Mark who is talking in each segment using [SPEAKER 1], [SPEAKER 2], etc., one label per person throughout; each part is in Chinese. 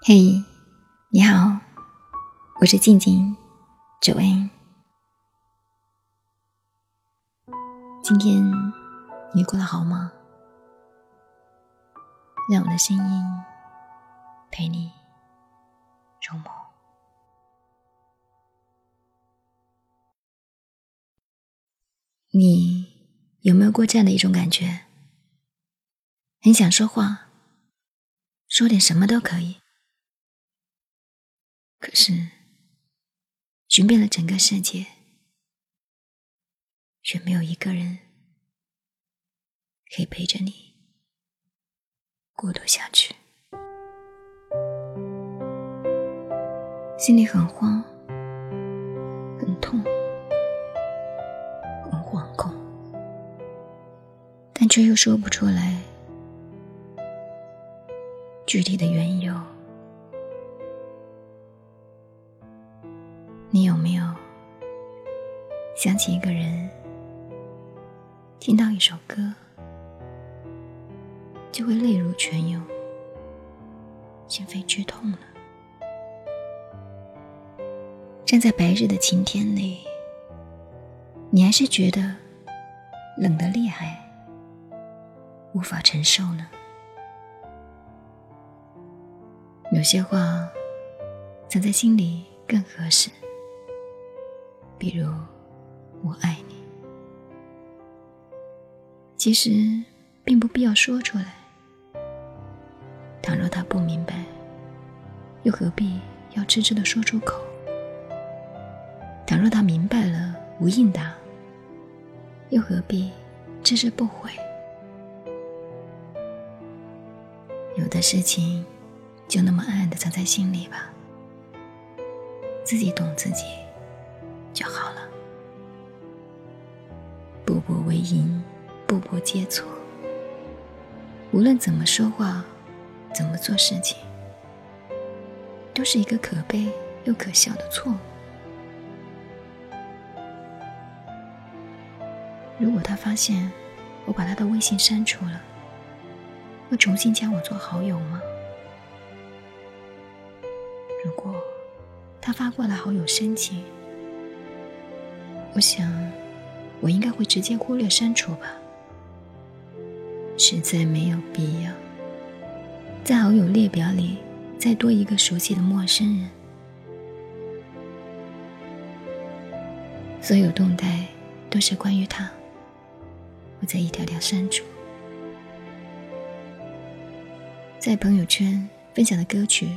[SPEAKER 1] 嘿，你好，我是静静九 N。今天你过得好吗？让我的声音陪你入梦。你有没有过这样的一种感觉？很想说话，说点什么都可以。可是，寻遍了整个世界，却没有一个人可以陪着你孤独下去。心里很慌，很痛，很惶恐，但却又说不出来具体的缘由。你有没有想起一个人，听到一首歌，就会泪如泉涌，心扉剧痛呢？站在白日的晴天里，你还是觉得冷得厉害，无法承受呢？有些话藏在心里更合适。比如，我爱你，其实并不必要说出来。倘若他不明白，又何必要痴痴的说出口？倘若他明白了，无应答，又何必置之不悔？有的事情，就那么暗暗的藏在心里吧，自己懂自己。步为营，步步皆错。无论怎么说话，怎么做事情，都是一个可悲又可笑的错误。如果他发现我把他的微信删除了，会重新加我做好友吗？如果他发过来好友申请，我想，我应该会直接忽略删除吧，实在没有必要在好友列表里再多一个熟悉的陌生人。所有动态都是关于他，我在一条条删除。在朋友圈分享的歌曲，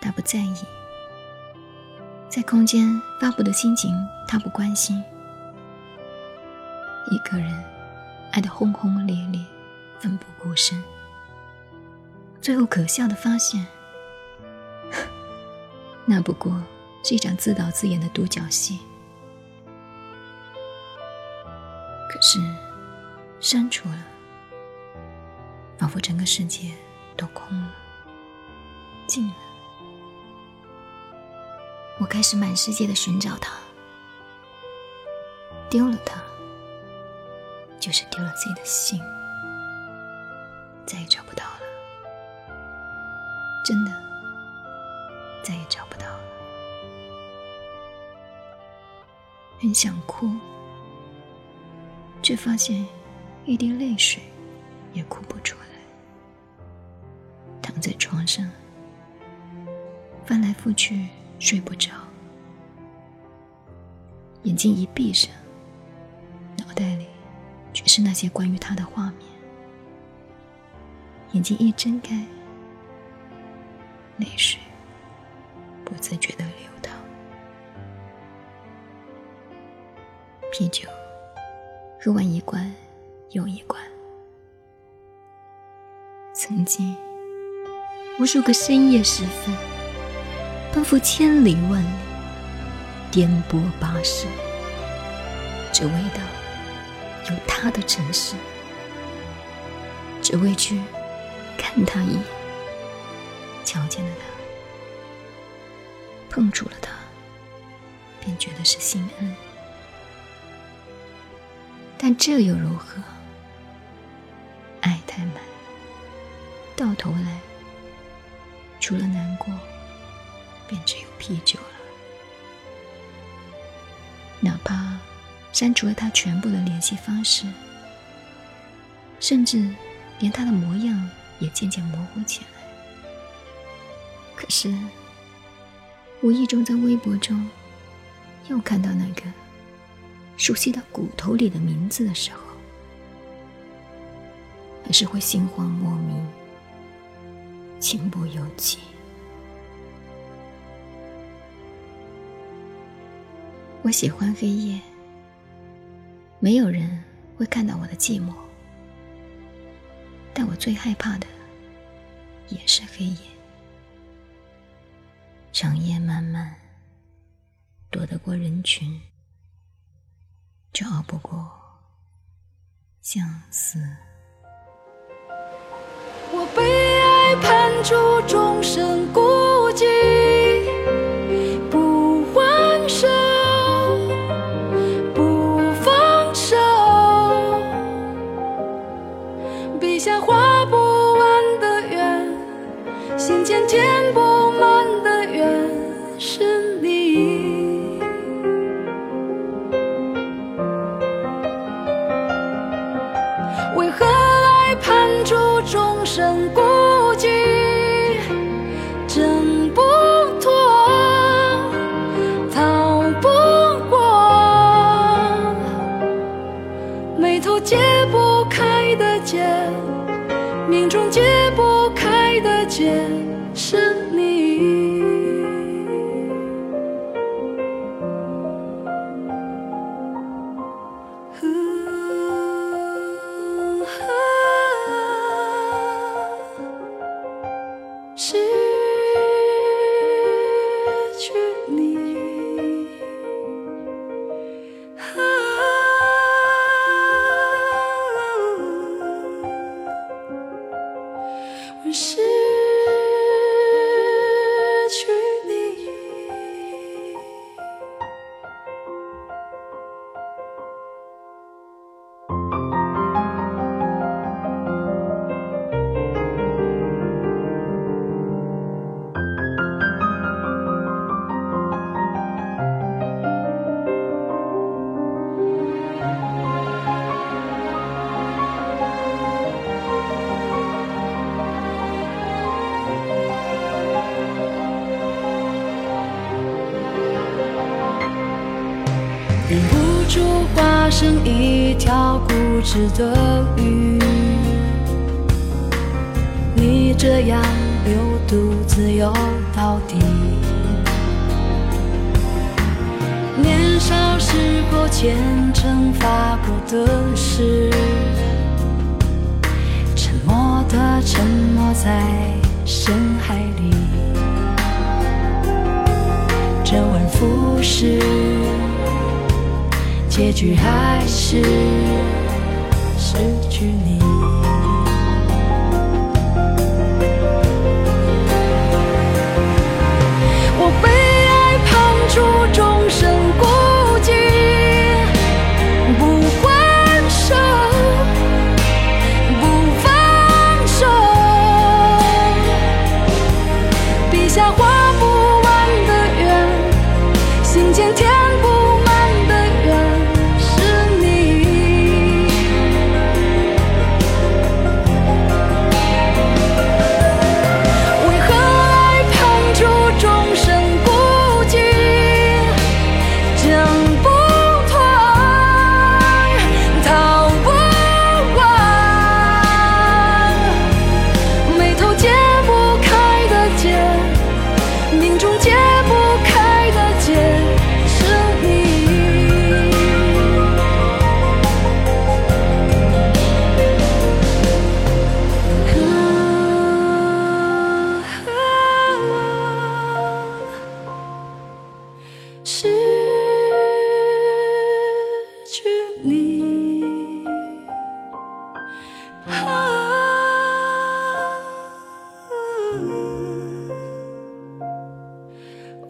[SPEAKER 1] 他不在意；在空间发布的心情，他不关心。一个人爱得轰轰烈烈，奋不顾身，最后可笑的发现，那不过是一场自导自演的独角戏。可是删除了，仿佛整个世界都空了，静了。我开始满世界的寻找他，丢了他。就是丢了自己的心，再也找不到了。真的，再也找不到了。很想哭，却发现一滴泪水也哭不出来。躺在床上，翻来覆去睡不着，眼睛一闭上，是那些关于他的画面。眼睛一睁开，泪水不自觉的流淌。啤酒喝完一罐又一罐。曾经，无数个深夜时分，奔赴千里万里，颠簸跋涉，只为到。他的城市，只为去看他一眼，瞧见了他，碰触了他，便觉得是心安。但这又如何？爱太满，到头来除了难过。便只有啤酒了。哪怕删除了他全部的联系方式，甚至连他的模样也渐渐模糊起来。可是，无意中在微博中又看到那个熟悉到骨头里的名字的时候，还是会心慌莫名，情不由己。我喜欢黑夜，没有人会看到我的寂寞，但我最害怕的也是黑夜。长夜漫漫，躲得过人群，就熬不过相思。
[SPEAKER 2] 我被爱判处终是成一条固执的鱼，你这样流独自游到底。年少时候虔诚发过的誓，沉默的沉没在深海里，周而复始。结局还是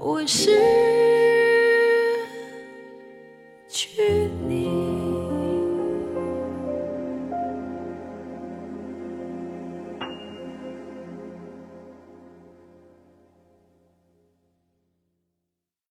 [SPEAKER 2] 我是